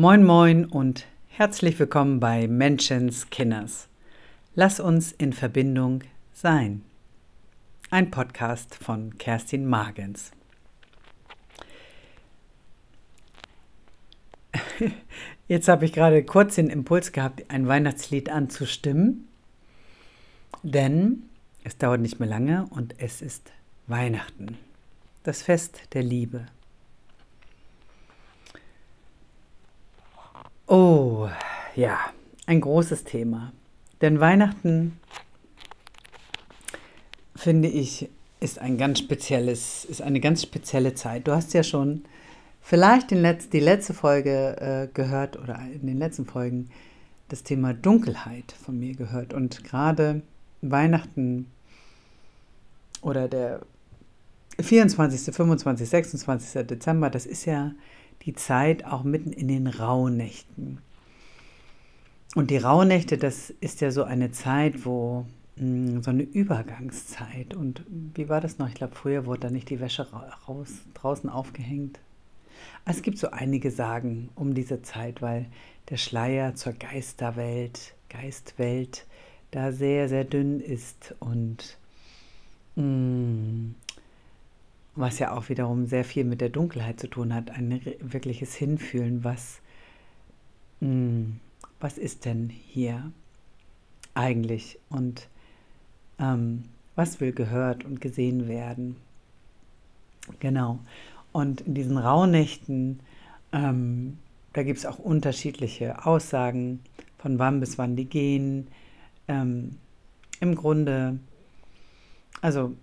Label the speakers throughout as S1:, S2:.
S1: Moin moin und herzlich willkommen bei Menschens Kinders. Lass uns in Verbindung sein. Ein Podcast von Kerstin Magens. Jetzt habe ich gerade kurz den Impuls gehabt, ein Weihnachtslied anzustimmen, denn es dauert nicht mehr lange und es ist Weihnachten, das Fest der Liebe. Oh, ja, ein großes Thema. Denn Weihnachten, finde ich, ist ein ganz spezielles, ist eine ganz spezielle Zeit. Du hast ja schon vielleicht den Letz-, die letzte Folge äh, gehört oder in den letzten Folgen das Thema Dunkelheit von mir gehört. Und gerade Weihnachten oder der 24., 25., 26. Dezember, das ist ja die Zeit auch mitten in den Rauhnächten. Und die Rauhnächte, das ist ja so eine Zeit, wo hm, so eine Übergangszeit. Und wie war das noch? Ich glaube, früher wurde da nicht die Wäsche raus, draußen aufgehängt. Es gibt so einige Sagen um diese Zeit, weil der Schleier zur Geisterwelt, Geistwelt, da sehr, sehr dünn ist und mh, hm, was ja auch wiederum sehr viel mit der Dunkelheit zu tun hat, ein wirkliches Hinfühlen, was, mh, hm, was ist denn hier eigentlich und ähm, was will gehört und gesehen werden. Genau. Und in diesen Rauhnächten, ähm, da gibt es auch unterschiedliche Aussagen, von wann bis wann die gehen. Ähm, Im Grunde, also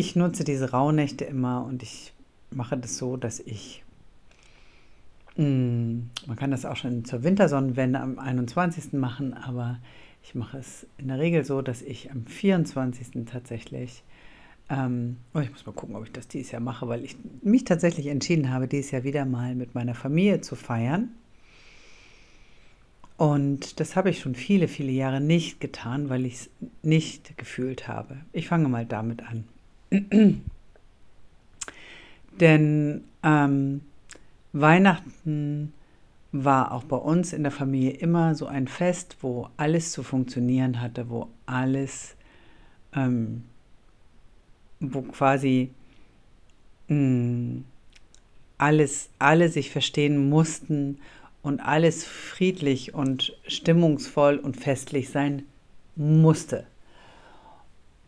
S1: ich nutze diese Rauhnächte immer und ich mache das so, dass ich, mh, mm, man kann das auch schon zur Wintersonnenwende am 21. machen, aber ich mache es in der Regel so, dass ich am 24. tatsächlich, ähm, oh, ich muss mal gucken, ob ich das dieses Jahr mache, weil ich mich tatsächlich entschieden habe, dieses Jahr wieder mal mit meiner Familie zu feiern. Und das habe ich schon viele, viele Jahre nicht getan, weil ich es nicht gefühlt habe. Ich fange mal damit an. Denn ähm, Weihnachten war auch bei uns in der Familie immer so ein Fest, wo alles zu funktionieren hatte, wo alles, ähm, wo quasi mh, mm, alles, alle sich verstehen mussten und alles friedlich und stimmungsvoll und festlich sein musste.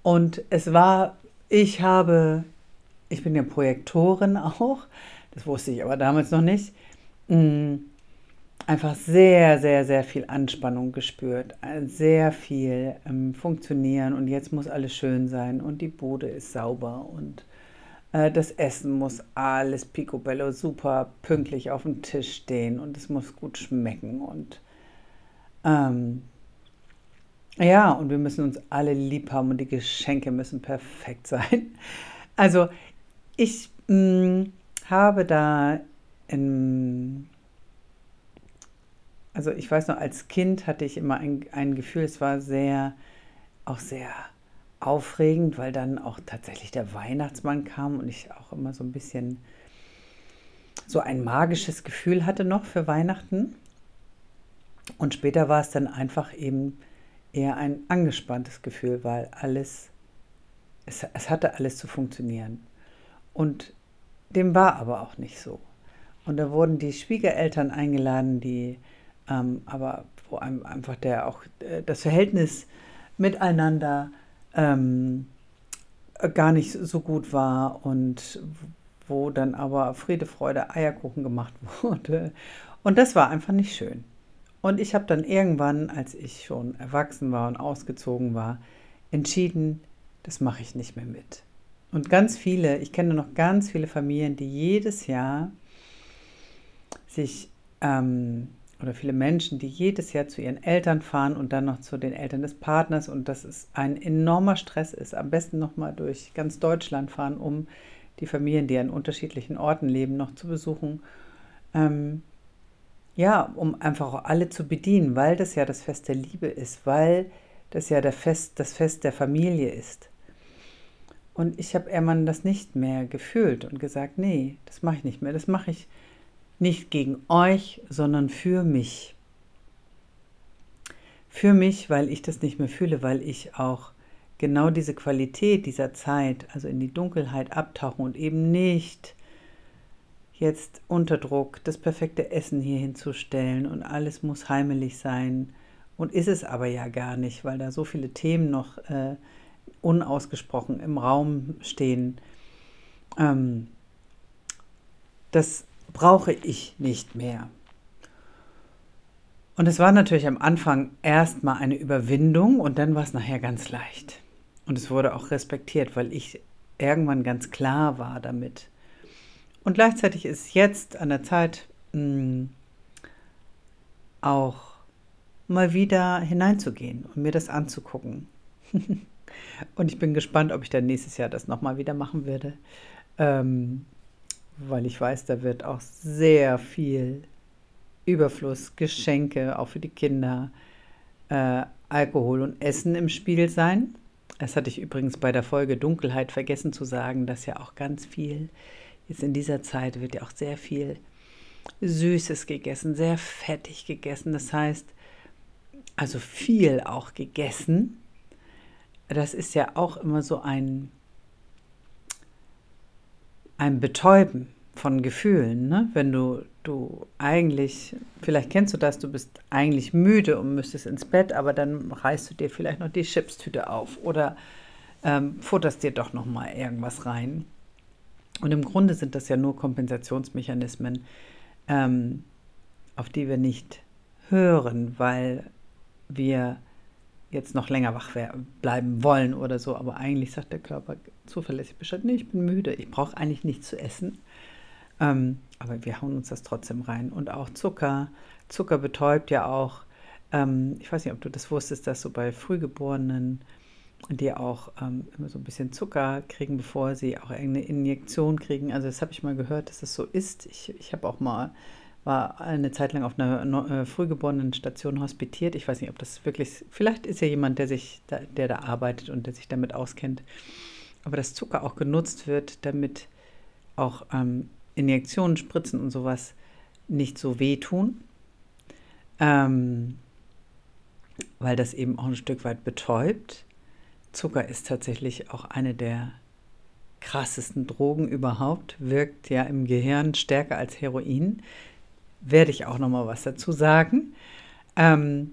S1: Und es war ich habe, ich bin ja Projektorin auch, das wusste ich aber damals noch nicht, mm, einfach sehr, sehr, sehr viel Anspannung gespürt, sehr viel ähm, Funktionieren und jetzt muss alles schön sein und die Bude ist sauber und äh, das Essen muss alles picobello super pünktlich auf dem Tisch stehen und es muss gut schmecken und ähm, ja, und wir müssen uns alle lieb haben und die Geschenke müssen perfekt sein. Also ich mh, mm, habe da, in, also ich weiß noch, als Kind hatte ich immer ein, ein Gefühl, es war sehr, auch sehr aufregend, weil dann auch tatsächlich der Weihnachtsmann kam und ich auch immer so ein bisschen so ein magisches Gefühl hatte noch für Weihnachten. Und später war es dann einfach eben eher ein angespanntes Gefühl, weil alles, es, es hatte alles zu funktionieren. Und dem war aber auch nicht so. Und da wurden die Schwiegereltern eingeladen, die ähm, aber wo einem einfach der auch äh, das Verhältnis miteinander ähm, gar nicht so gut war und wo dann aber Friede, Freude, Eierkuchen gemacht wurde. Und das war einfach nicht schön. Und ich habe dann irgendwann, als ich schon erwachsen war und ausgezogen war, entschieden, das mache ich nicht mehr mit. Und ganz viele, ich kenne noch ganz viele Familien, die jedes Jahr sich, ähm, oder viele Menschen, die jedes Jahr zu ihren Eltern fahren und dann noch zu den Eltern des Partners und das ist ein enormer Stress ist. Am besten nochmal durch ganz Deutschland fahren, um die Familien, die an unterschiedlichen Orten leben, noch zu besuchen. Ähm, ja, um einfach alle zu bedienen, weil das ja das Fest der Liebe ist, weil das ja der Fest, das Fest der Familie ist. Und ich habe Ermann das nicht mehr gefühlt und gesagt, nee, das mache ich nicht mehr. Das mache ich Nicht gegen euch, sondern für mich. Für mich, weil ich das nicht mehr fühle, weil ich auch genau diese Qualität dieser Zeit, also in die Dunkelheit abtauchen und eben nicht jetzt unter Druck das perfekte Essen hier hinzustellen und alles muss heimelig sein. Und ist es aber ja gar nicht, weil da so viele Themen noch äh, unausgesprochen im Raum stehen. Ähm, das brauche ich nicht mehr. Und es war natürlich am Anfang erstmal eine Überwindung und dann war es nachher ganz leicht. Und es wurde auch respektiert, weil ich irgendwann ganz klar war damit. Und gleichzeitig ist jetzt an der Zeit, mh, hm, auch mal wieder hineinzugehen und mir das anzugucken. und ich bin gespannt, ob ich dann nächstes Jahr das nochmal wieder machen werde, ähm, weil ich weiß, da wird auch sehr viel Überfluss, Geschenke, auch für die Kinder, äh, Alkohol und Essen im Spiel sein. Das hatte ich übrigens bei der Folge Dunkelheit vergessen zu sagen, dass ja auch ganz viel, jetzt in dieser Zeit wird ja auch sehr viel Süßes gegessen, sehr fettig gegessen. Das heißt, also viel auch gegessen. Das ist ja auch immer so ein, ein Betäuben von Gefühlen, ne? wenn du, du eigentlich, vielleicht kennst du das, du bist eigentlich müde und müsstest ins Bett, aber dann reißt du dir vielleicht noch die Chipstüte auf oder ähm, futterst dir doch noch mal irgendwas rein. Und im Grunde sind das ja nur Kompensationsmechanismen, ähm, auf die wir nicht hören, weil wir jetzt noch länger wach bleiben wollen oder so. Aber eigentlich sagt der Körper zuverlässig Bescheid, nee, ich bin müde, ich brauche eigentlich nichts zu essen. Ähm, aber wir hauen uns das trotzdem rein. Und auch Zucker. Zucker betäubt ja auch. Ähm, ich weiß nicht, ob du das wusstest, dass so bei Frühgeborenen, die auch ähm, immer so ein bisschen Zucker kriegen, bevor sie auch irgendeine Injektion kriegen. Also das habe ich mal gehört, dass das so ist. Ich, ich habe auch mal war eine Zeit lang auf einer äh, frühgeborenen Station hospitiert. Ich weiß nicht, ob das wirklich, vielleicht ist ja jemand, der sich, da, der da arbeitet und der sich damit auskennt. Aber dass Zucker auch genutzt wird, damit auch ähm, Injektionen, Spritzen und sowas nicht so wehtun, ähm, weil das eben auch ein Stück weit betäubt. Zucker ist tatsächlich auch eine der krassesten Drogen überhaupt, wirkt ja im Gehirn stärker als Heroin. Werde ich auch noch mal was dazu sagen. Ähm,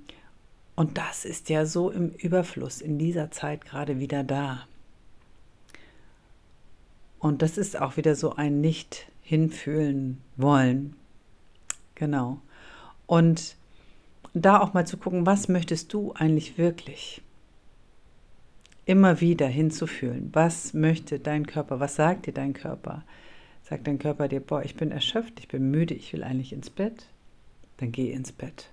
S1: und das ist ja so im Überfluss in dieser Zeit gerade wieder da. Und das ist auch wieder so ein nicht hinfühlen wollen. Genau. Und da auch mal zu gucken, was möchtest du eigentlich wirklich? Immer wieder hinzufühlen, was möchte dein Körper, was sagt dir dein Körper? Sagt dein Körper dir, boah, ich bin erschöpft, ich bin müde, ich will eigentlich ins Bett? Dann geh ins Bett.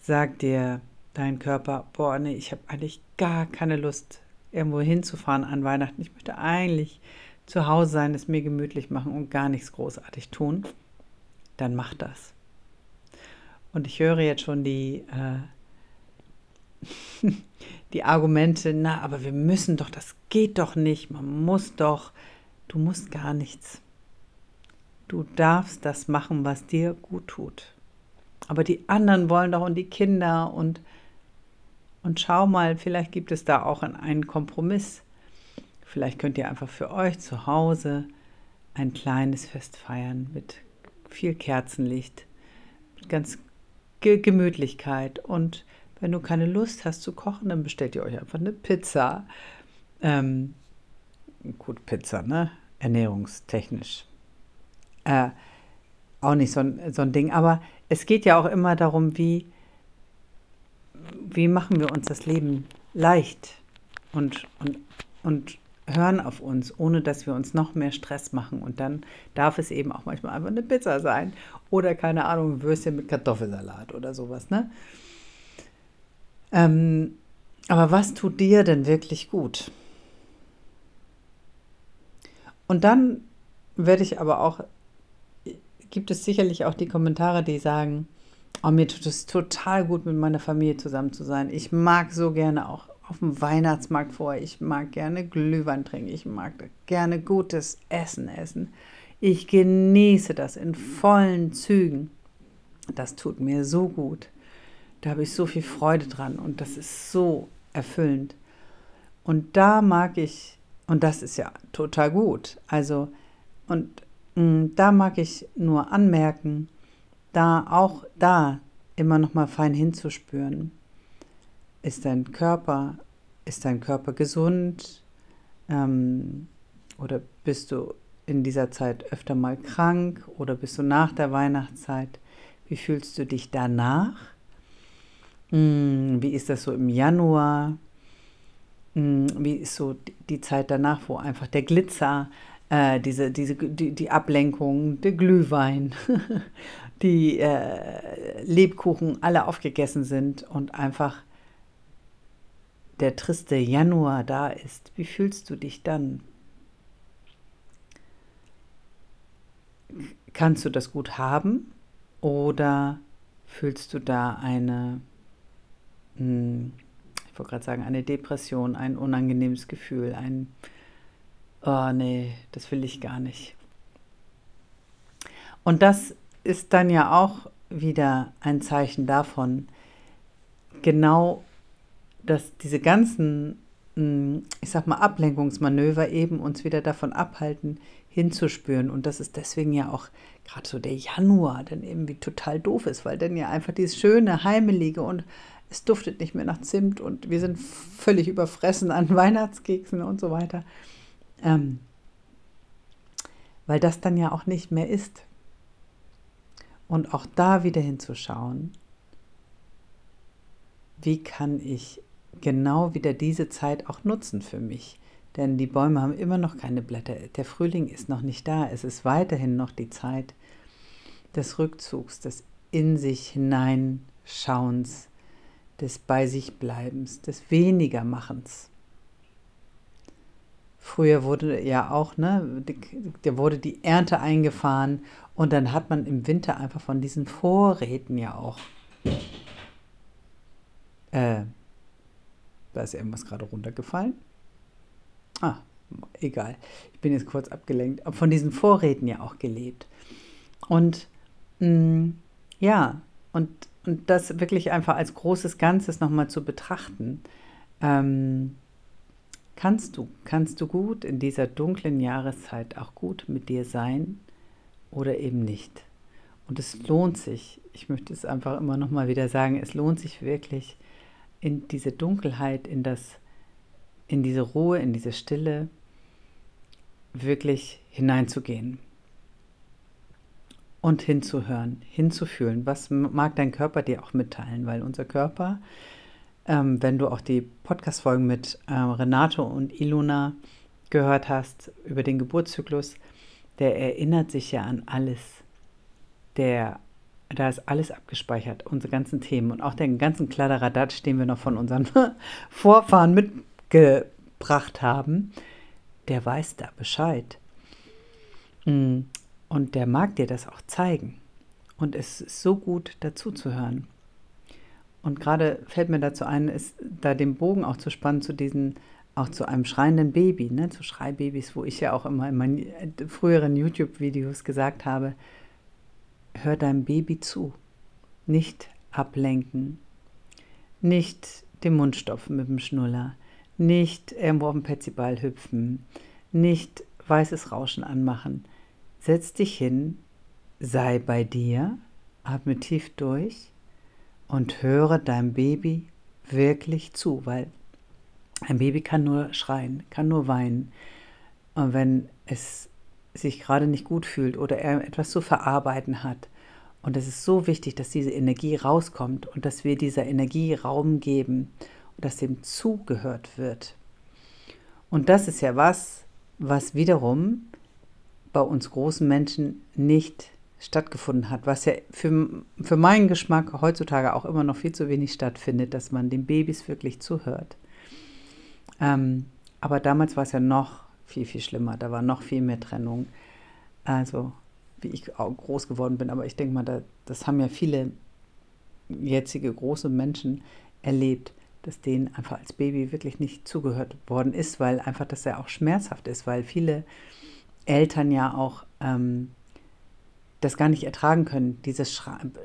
S1: Sagt dir dein Körper, boah, nee, ich habe eigentlich gar keine Lust, irgendwo hinzufahren an Weihnachten. Ich möchte eigentlich zu Hause sein, es mir gemütlich machen und gar nichts großartig tun, dann mach das. Und ich höre jetzt schon die, äh, die Argumente, na, aber wir müssen doch, das geht doch nicht, man muss doch, du musst gar nichts. Du darfst das machen, was dir gut tut. Aber die anderen wollen doch und die Kinder und, und schau mal, vielleicht gibt es da auch einen Kompromiss. Vielleicht könnt ihr einfach für euch zu Hause ein kleines Fest feiern mit viel Kerzenlicht, ganz Ge Gemütlichkeit. Und wenn du keine Lust hast zu kochen, dann bestellt ihr euch einfach eine Pizza. Ähm, gut, Pizza, ne? Ernährungstechnisch. Äh, auch nicht so ein, so ein Ding. Aber es geht ja auch immer darum, wie, wie machen wir uns das Leben leicht und, und, und hören auf uns, ohne dass wir uns noch mehr Stress machen. Und dann darf es eben auch manchmal einfach eine Pizza sein oder keine Ahnung, Würstchen mit Kartoffelsalat oder sowas. Ne? Ähm, aber was tut dir denn wirklich gut? Und dann werde ich aber auch, gibt es sicherlich auch die Kommentare, die sagen, oh, mir tut es total gut, mit meiner Familie zusammen zu sein. Ich mag so gerne auch auf dem Weihnachtsmarkt vor. Ich mag gerne Glühwein trinken. Ich mag gerne gutes Essen essen. Ich genieße das in vollen Zügen. Das tut mir so gut. Da habe ich so viel Freude dran und das ist so erfüllend. Und da mag ich, und das ist ja total gut, also, und mh, mm, da mag ich nur anmerken, da auch da immer noch mal fein hinzuspüren. Ist dein Körper, ist dein Körper gesund? Ähm, oder bist du in dieser Zeit öfter mal krank oder bist du nach der Weihnachtszeit? Wie fühlst du dich danach? Hm, wie ist das so im Januar? Hm, wie ist so die Zeit danach, wo einfach der Glitzer, äh, diese, diese, die, die Ablenkung, der Glühwein, die äh, Lebkuchen alle aufgegessen sind und einfach der triste Januar da ist, wie fühlst du dich dann? Kannst du das gut haben oder fühlst du da eine, ich wollte gerade sagen, eine Depression, ein unangenehmes Gefühl, ein, oh nee, das will ich gar nicht. Und das ist dann ja auch wieder ein Zeichen davon, genau, dass diese ganzen, hm, ich sag mal, Ablenkungsmanöver eben uns wieder davon abhalten, hinzuspüren. Und das ist deswegen ja auch gerade so der Januar dann irgendwie total doof ist, weil dann ja einfach dieses schöne, heimelige und es duftet nicht mehr nach Zimt und wir sind völlig überfressen an Weihnachtskeksen und so weiter. Ähm, weil das dann ja auch nicht mehr ist. Und auch da wieder hinzuschauen, wie kann ich genau wieder diese Zeit auch nutzen für mich. Denn die Bäume haben immer noch keine Blätter. Der Frühling ist noch nicht da. Es ist weiterhin noch die Zeit des Rückzugs, des in sich hineinschauens, des bei sich Bleibens, des Wenigermachens. Früher wurde ja auch, ne, da wurde die Ernte eingefahren und dann hat man im Winter einfach von diesen Vorräten ja auch. Äh, da ist irgendwas gerade runtergefallen. Ah, egal. Ich bin jetzt kurz abgelenkt. Von diesen Vorräten ja auch gelebt. Und mh, mm, ja, und, und das wirklich einfach als großes Ganzes nochmal zu betrachten. Ähm, kannst du, kannst du gut in dieser dunklen Jahreszeit auch gut mit dir sein oder eben nicht? Und es lohnt sich, ich möchte es einfach immer nochmal wieder sagen, es lohnt sich wirklich in diese Dunkelheit, in das in diese Ruhe, in diese Stille wirklich hineinzugehen und hinzuhören, hinzufühlen. Was mag dein Körper dir auch mitteilen? Weil unser Körper, ähm, wenn du auch die Podcast-Folgen mit äh, Renato und Ilona gehört hast über den Geburtszyklus, der erinnert sich ja an alles. Der, da ist alles abgespeichert, unsere ganzen Themen und auch den ganzen Kladderadatsch, den wir noch von unseren Vorfahren mit gebracht haben, der weiß da Bescheid. Mm, und der mag dir das auch zeigen. Und es ist so gut dazu zu hören. Und gerade fällt mir dazu ein, ist da den Bogen auch zu spannen zu diesen, auch zu einem schreienden Baby, ne, zu Schreibabys, wo ich ja auch immer in meinen früheren YouTube-Videos gesagt habe, hör deinem Baby zu. Nicht ablenken, nicht den Mund stopfen mit dem Schnuller, nicht irgendwo auf dem Petsyball hüpfen, nicht weißes Rauschen anmachen. Setz dich hin, sei bei dir, atme tief durch und höre deinem Baby wirklich zu, weil ein Baby kann nur schreien, kann nur weinen. Und wenn es sich gerade nicht gut fühlt oder er etwas zu verarbeiten hat. Und es ist so wichtig, dass diese Energie rauskommt und dass wir dieser Energie Raum geben dass dem zugehört wird. Und das ist ja was, was wiederum bei uns großen Menschen nicht stattgefunden hat, was ja für, für meinen Geschmack heutzutage auch immer noch viel zu wenig stattfindet, dass man den Babys wirklich zuhört. Ähm, aber damals war es ja noch viel, viel schlimmer. Da war noch viel mehr Trennung. Also, wie ich auch groß geworden bin. Aber ich denke mal, da, das haben ja viele jetzige große Menschen erlebt, dass denen einfach als Baby wirklich nicht zugehört worden ist, weil einfach das ja auch schmerzhaft ist, weil viele Eltern ja auch ähm, das gar nicht ertragen können, dieses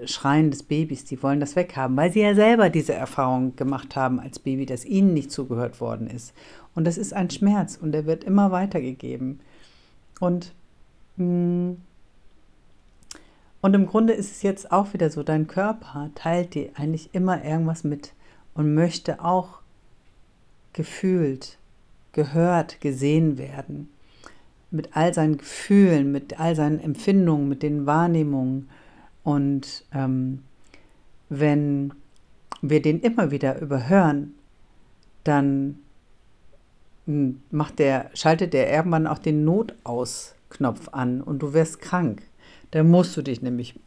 S1: Schreien des Babys, die wollen das weghaben, weil sie ja selber diese Erfahrung gemacht haben als Baby, dass ihnen nicht zugehört worden ist. Und das ist ein Schmerz und der wird immer weitergegeben. Und, mm, und im Grunde ist es jetzt auch wieder so, dein Körper teilt dir eigentlich immer irgendwas mit und möchte auch gefühlt, gehört, gesehen werden mit all seinen Gefühlen, mit all seinen Empfindungen, mit den Wahrnehmungen. Und ähm, wenn wir den immer wieder überhören, dann hm, macht der, schaltet der irgendwann auch den Notausknopf an und du wirst krank. Da musst du dich nämlich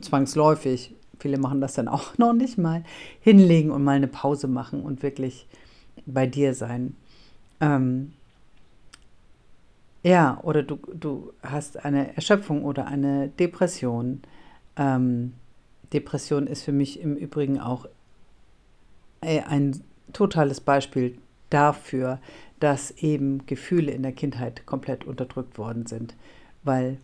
S1: zwangsläufig, viele machen das dann auch noch nicht mal, hinlegen und mal eine Pause machen und wirklich bei dir sein. Ähm, ja, oder du, du hast eine Erschöpfung oder eine Depression. Ähm, Depression ist für mich im Übrigen auch äh, ein totales Beispiel dafür, dass eben Gefühle in der Kindheit komplett unterdrückt worden sind, weil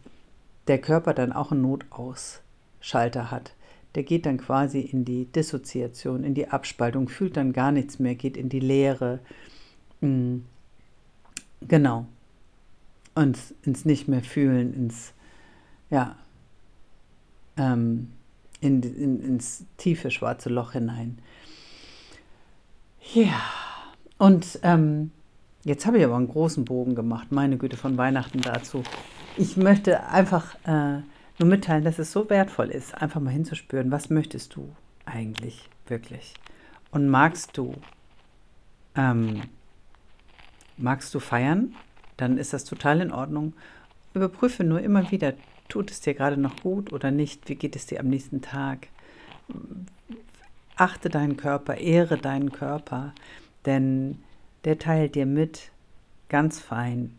S1: der Körper dann auch einen Notausschalter hat. Der geht dann quasi in die Dissoziation, in die Abspaltung, fühlt dann gar nichts mehr, geht in die Leere. Mm. Genau, uns ins Nicht mehr fühlen, ins, ja, ähm, in, in, ins tiefe schwarze Loch hinein. Ja, und ähm, jetzt habe ich aber einen großen Bogen gemacht, meine Güte, von Weihnachten dazu. Ich möchte einfach äh, nur mitteilen, dass es so wertvoll ist, einfach mal hinzuspüren, was möchtest du eigentlich wirklich? Und magst du, ähm, magst du feiern? Dann ist das total in Ordnung. Überprüfe nur immer wieder, tut es dir gerade noch gut oder nicht? Wie geht es dir am nächsten Tag? Achte deinen Körper, ehre deinen Körper, denn der teilt dir mit, ganz fein,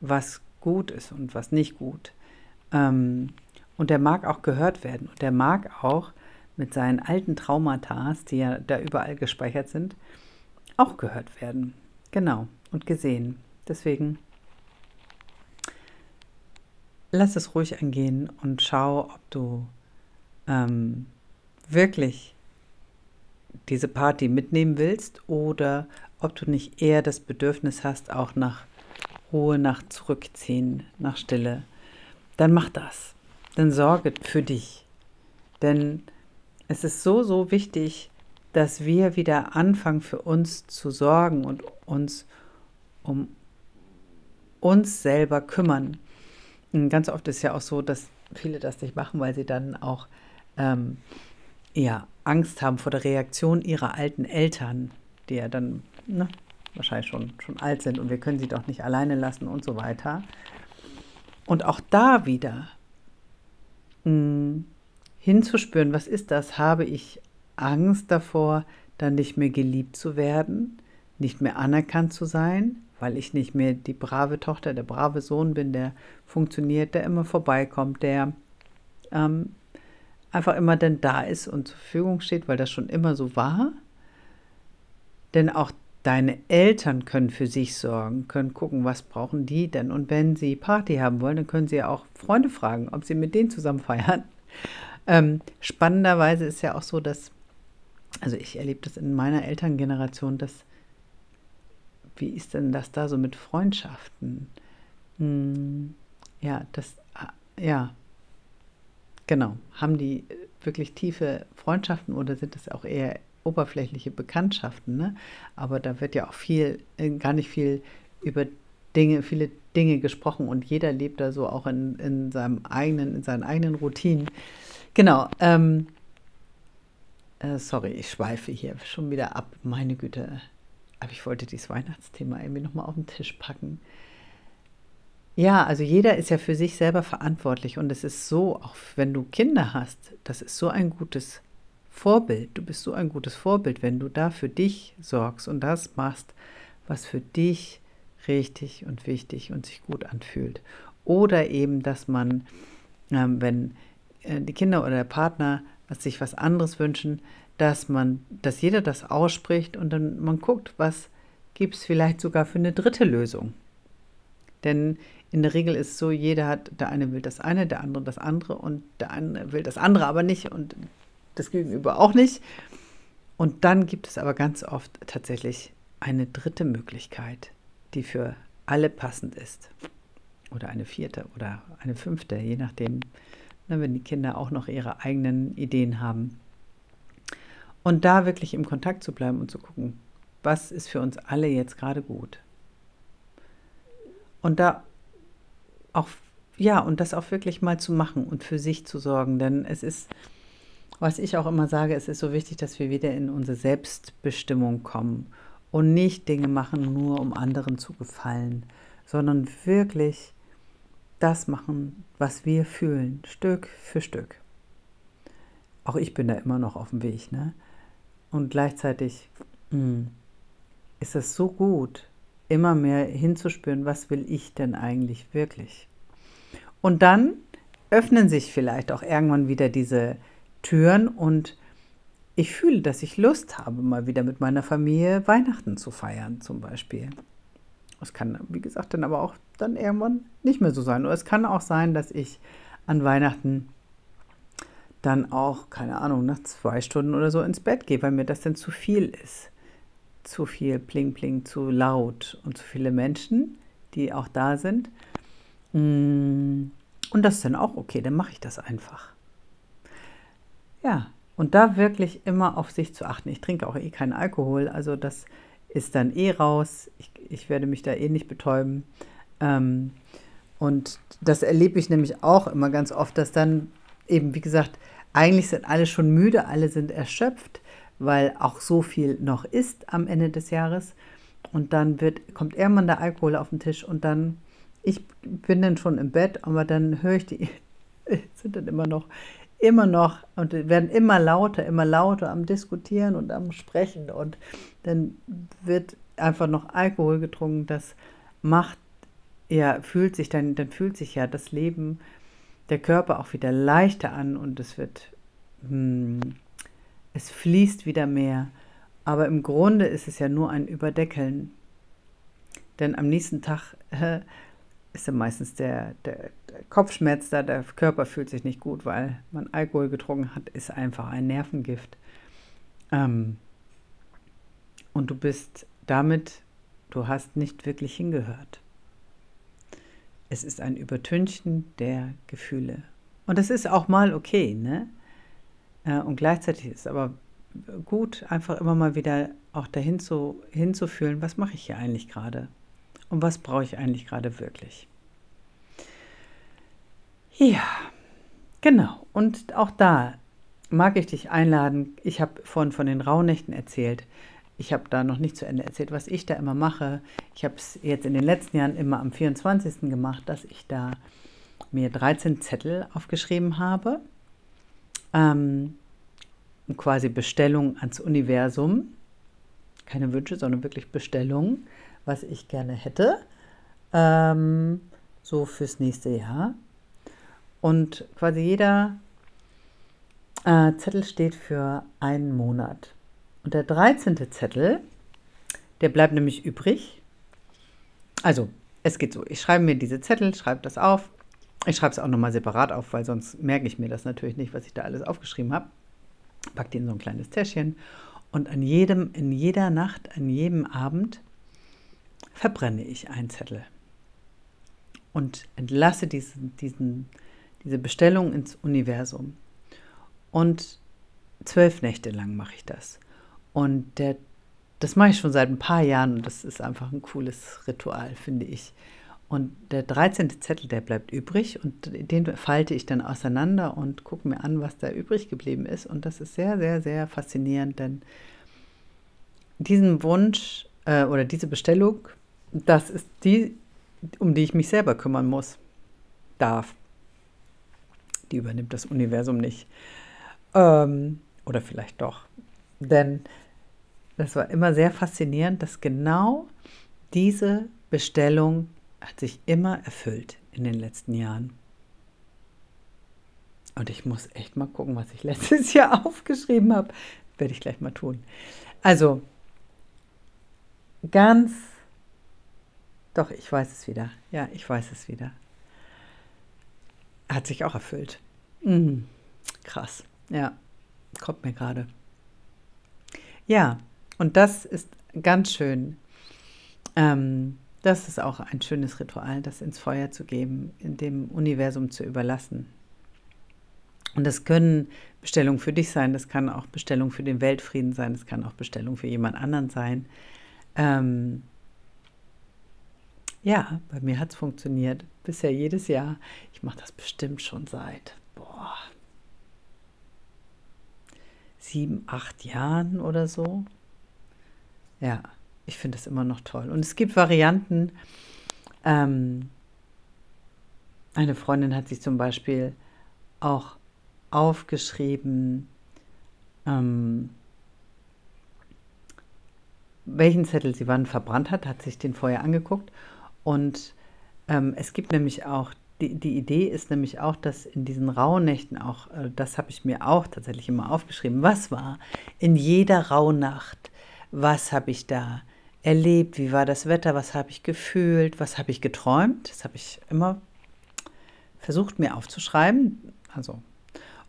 S1: was gut ist und was nicht gut. Ähm, und der mag auch gehört werden und der mag auch mit seinen alten Traumata, die ja da überall gespeichert sind, auch gehört werden. Genau und gesehen. Deswegen lass es ruhig angehen und schau, ob du ähm, wirklich diese Party mitnehmen willst oder ob du nicht eher das Bedürfnis hast, auch nach Ruhe, nach Zurückziehen, nach Stille. Dann mach das. Dann sorge für dich. Denn es ist so, so wichtig, dass wir wieder anfangen, für uns zu sorgen und uns um uns selber kümmern. Ganz oft ist ja auch so, dass viele das nicht machen, weil sie dann auch ähm, ja, Angst haben vor der Reaktion ihrer alten Eltern, die ja dann ne, wahrscheinlich schon, schon alt sind und wir können sie doch nicht alleine lassen und so weiter. Und auch da wieder mh, hm, hinzuspüren, was ist das? Habe ich Angst davor, dann nicht mehr geliebt zu werden, nicht mehr anerkannt zu sein? Weil ich nicht mehr die brave Tochter, der brave Sohn bin, der funktioniert, der immer vorbeikommt, der ähm, einfach immer denn da ist und zur Verfügung steht, weil das schon immer so war. Denn auch deine Eltern können für sich sorgen, können gucken, was brauchen die denn. Und wenn sie Party haben wollen, dann können sie ja auch Freunde fragen, ob sie mit denen zusammen feiern. Ähm, spannenderweise ist ja auch so, dass, also ich erlebe das in meiner Elterngeneration, dass wie ist denn das da so mit Freundschaften? Hm, ja, das, ah, ja, genau. Haben die wirklich tiefe Freundschaften oder sind das auch eher oberflächliche Bekanntschaften? Ne? Aber da wird ja auch viel, äh, gar nicht viel über Dinge, viele Dinge gesprochen und jeder lebt da so auch in, in seinem eigenen, in seinen eigenen Routinen. Genau. Ähm, äh, sorry, ich schweife hier schon wieder ab. Meine Güte, aber ich wollte dieses Weihnachtsthema irgendwie nochmal auf den Tisch packen. Ja, also jeder ist ja für sich selber verantwortlich und es ist so, auch wenn du Kinder hast, das ist so ein gutes Vorbild. Du bist so ein gutes Vorbild, wenn du da für dich sorgst und das machst, was für dich richtig und wichtig und sich gut anfühlt. Oder eben, dass man, ähm, wenn äh, die Kinder oder der Partner sich was anderes wünschen, dass man, dass jeder das ausspricht und dann man guckt, was gibt es vielleicht sogar für eine dritte Lösung. Denn in der Regel ist es so, jeder hat, der eine will das eine, der andere das andere und der eine will das andere aber nicht und das Gegenüber auch nicht. Und dann gibt es aber ganz oft tatsächlich eine dritte Möglichkeit, die für alle passend ist. Oder eine vierte oder eine fünfte, je nachdem, ne, wenn die Kinder auch noch ihre eigenen Ideen haben. Und da wirklich im Kontakt zu bleiben und zu gucken, was ist für uns alle jetzt gerade gut. Und da auch, ja, und das auch wirklich mal zu machen und für sich zu sorgen. Denn es ist, was ich auch immer sage, es ist so wichtig, dass wir wieder in unsere Selbstbestimmung kommen und nicht Dinge machen, nur um anderen zu gefallen, sondern wirklich das machen, was wir fühlen, Stück für Stück. Auch ich bin da immer noch auf dem Weg, ne? Und gleichzeitig mh, hm, ist es so gut, immer mehr hinzuspüren, was will ich denn eigentlich wirklich. Und dann öffnen sich vielleicht auch irgendwann wieder diese Türen und ich fühle, dass ich Lust habe, mal wieder mit meiner Familie Weihnachten zu feiern zum Beispiel. Es kann, wie gesagt, dann aber auch dann irgendwann nicht mehr so sein. Oder es kann auch sein, dass ich an Weihnachten dann auch, keine Ahnung, nach zwei Stunden oder so ins Bett gehe, weil mir das dann zu viel ist zu viel Pling Pling, zu laut und zu viele Menschen, die auch da sind. Mm, und das ist dann auch okay, dann mache ich das einfach. Ja, und da wirklich immer auf sich zu achten. Ich trinke auch eh keinen Alkohol, also das ist dann eh raus. Ich, ich werde mich da eh nicht betäuben. Ähm, und das erlebe ich nämlich auch immer ganz oft, dass dann eben, wie gesagt, eigentlich sind alle schon müde, alle sind erschöpft weil auch so viel noch ist am Ende des Jahres. Und dann wird, kommt irgendwann der Alkohol auf den Tisch und dann, ich bin dann schon im Bett, aber dann höre ich die, sind dann immer noch, immer noch und werden immer lauter, immer lauter am Diskutieren und am Sprechen und dann wird einfach noch Alkohol getrunken. Das macht, ja, fühlt sich dann, dann fühlt sich ja das Leben, der Körper auch wieder leichter an und es wird, hm, es fließt wieder mehr. Aber im Grunde ist es ja nur ein Überdeckeln. Denn am nächsten Tag äh, ist dann meistens der, der, der, Kopfschmerz da, der Körper fühlt sich nicht gut, weil man Alkohol getrunken hat, ist einfach ein Nervengift. Ähm, und du bist damit, du hast nicht wirklich hingehört. Es ist ein Übertünchen der Gefühle. Und das ist auch mal okay, ne? Äh, und gleichzeitig ist es aber gut, einfach immer mal wieder auch dahin zu, hinzufühlen, was mache ich hier eigentlich gerade und was brauche ich eigentlich gerade wirklich. Ja, genau. Und auch da mag ich dich einladen. Ich habe vorhin von den Rauhnächten erzählt. Ich habe da noch nicht zu Ende erzählt, was ich da immer mache. Ich habe es jetzt in den letzten Jahren immer am 24. gemacht, dass ich da mir 13 Zettel aufgeschrieben habe ähm, quasi Bestellung ans Universum. Keine Wünsche, sondern wirklich Bestellung, was ich gerne hätte. Ähm, so fürs nächste Jahr. Und quasi jeder äh, Zettel steht für einen Monat. Und der 13. Zettel, der bleibt nämlich übrig. Also, es geht so, ich schreibe mir diese Zettel, schreibe das auf ich schreibe es auch nochmal separat auf, weil sonst merke ich mir das natürlich nicht, was ich da alles aufgeschrieben habe. Pack die in so ein kleines Täschchen und an jedem, in jeder Nacht, an jedem Abend verbrenne ich einen Zettel und entlasse diesen, diesen, diese Bestellung ins Universum. Und zwölf Nächte lang mache ich das. Und der, das mache ich schon seit ein paar Jahren und das ist einfach ein cooles Ritual, finde ich. Und der 13. Zettel, der bleibt übrig und den falte ich dann auseinander und gucke mir an, was da übrig geblieben ist. Und das ist sehr, sehr, sehr faszinierend, denn diesen Wunsch äh, oder diese Bestellung, das ist die, um die ich mich selber kümmern muss, darf. Die übernimmt das Universum nicht. Ähm, oder vielleicht doch. Denn das war immer sehr faszinierend, dass genau diese Bestellung hat sich immer erfüllt in den letzten Jahren. Und ich muss echt mal gucken, was ich letztes Jahr aufgeschrieben habe. Werde ich gleich mal tun. Also, ganz doch, ich weiß es wieder. Ja, ich weiß es wieder. Hat sich auch erfüllt. Mhm. Krass. Ja, kommt mir gerade. Ja, und das ist ganz schön. Ähm, das ist auch ein schönes Ritual, das ins Feuer zu geben, in dem Universum zu überlassen. Und das können Bestellungen für dich sein, das kann auch Bestellung für den Weltfrieden sein, das kann auch Bestellung für jemand anderen sein. Ähm, ja, bei mir hat es funktioniert. Bisher jedes Jahr. Ich mache das bestimmt schon seit boah, sieben, acht Jahren oder so. Ja, ich finde das immer noch toll. Und es gibt Varianten. Ähm, eine Freundin hat sich zum Beispiel auch aufgeschrieben, ähm, welchen Zettel sie wann verbrannt hat, hat sich den vorher angeguckt. Und ähm, es gibt nämlich auch, die, die Idee ist nämlich auch, dass in diesen Rauhnächten auch, äh, das habe ich mir auch tatsächlich immer aufgeschrieben, was war in jeder Rauhnacht, was habe ich da erlebt, wie war das Wetter, was habe ich gefühlt, was habe ich geträumt, das habe ich immer versucht mir aufzuschreiben. Also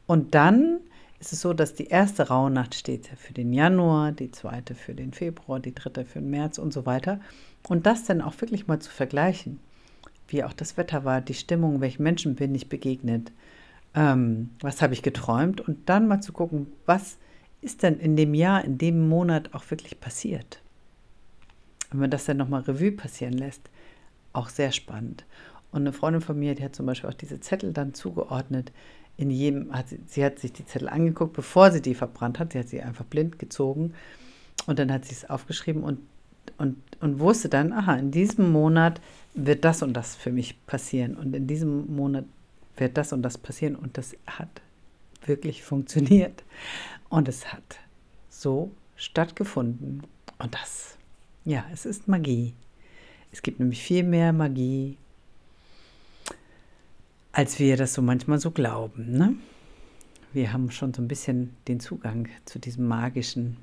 S1: und dann ist es so, dass die erste Rauhnacht steht für den Januar, die zweite für den Februar, die dritte für den März und so weiter. Und das dann auch wirklich mal zu vergleichen, wie auch das Wetter war, die Stimmung, welchen Menschen bin ich begegnet, ähm, was habe ich geträumt? Und dann mal zu gucken, was ist denn in dem Jahr, in dem Monat auch wirklich passiert. Wenn man das dann nochmal Revue passieren lässt, auch sehr spannend. Und eine Freundin von mir, die hat zum Beispiel auch diese Zettel dann zugeordnet, in jedem, hat sie, sie hat sich die Zettel angeguckt, bevor sie die verbrannt hat. Sie hat sie einfach blind gezogen und dann hat sie es aufgeschrieben und, und, und wusste dann, aha, in diesem Monat wird das und das für mich passieren und in diesem Monat wird das und das passieren und das hat wirklich funktioniert und es hat so stattgefunden und das, ja, es ist Magie. Es gibt nämlich viel mehr Magie als wir das so manchmal so glauben. Ne? Wir haben schon so ein bisschen den Zugang zu diesem magischen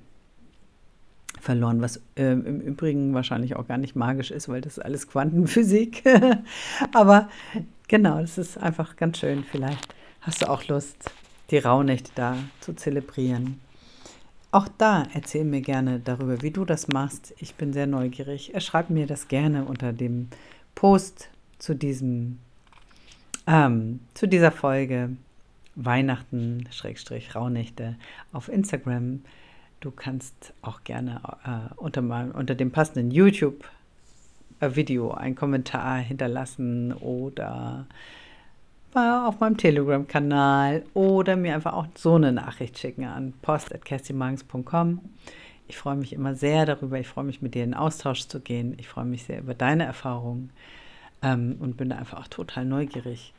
S1: verloren, was äh, im Übrigen wahrscheinlich auch gar nicht magisch ist, weil das ist alles Quantenphysik. Aber genau, das ist einfach ganz schön. Vielleicht hast du auch Lust, die Rauhnächte da zu zelebrieren. Auch da erzähl mir gerne darüber, wie du das machst. Ich bin sehr neugierig. Schreib mir das gerne unter dem Post zu diesem ähm, zu dieser Folge Weihnachten, Schrägstrich, Rauhnächte auf Instagram. Du kannst auch gerne äh, unter, mal, unter dem passenden YouTube-Video einen Kommentar hinterlassen oder auf meinem Telegram-Kanal oder mir einfach auch so eine Nachricht schicken an post.kerstimangs.com. Ich freue mich immer sehr darüber. Ich freue mich, mit dir in Austausch zu gehen. Ich freue mich sehr über deine Erfahrungen ähm, und bin einfach auch total neugierig.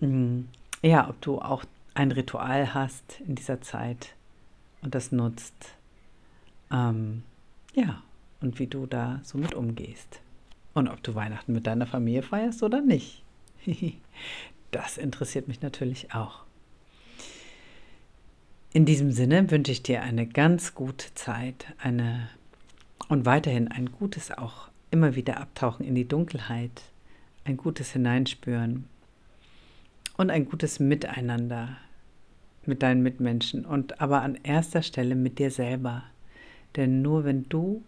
S1: Mhm. Ja, ob du auch ein Ritual hast in dieser Zeit und das nutzt. Ähm, ja, und wie du da so mit umgehst. Und ob du Weihnachten mit deiner Familie feierst oder nicht. das interessiert mich natürlich auch. In diesem Sinne wünsche ich dir eine ganz gute Zeit, eine und weiterhin ein gutes auch immer wieder Abtauchen in die Dunkelheit, ein gutes Hineinspüren und ein gutes Miteinander mit deinen Mitmenschen und aber an erster Stelle mit dir selber. Denn nur wenn du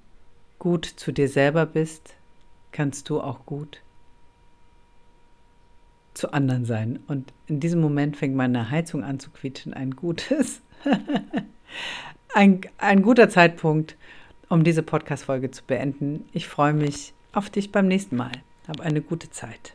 S1: gut zu dir selber bist, kannst du auch gut zu anderen sein. Und in diesem Moment fängt meine Heizung an zu quietschen. Ein gutes, ein, ein guter Zeitpunkt, um diese Podcast-Folge zu beenden. Ich freue mich auf dich beim nächsten Mal. Hab eine gute Zeit.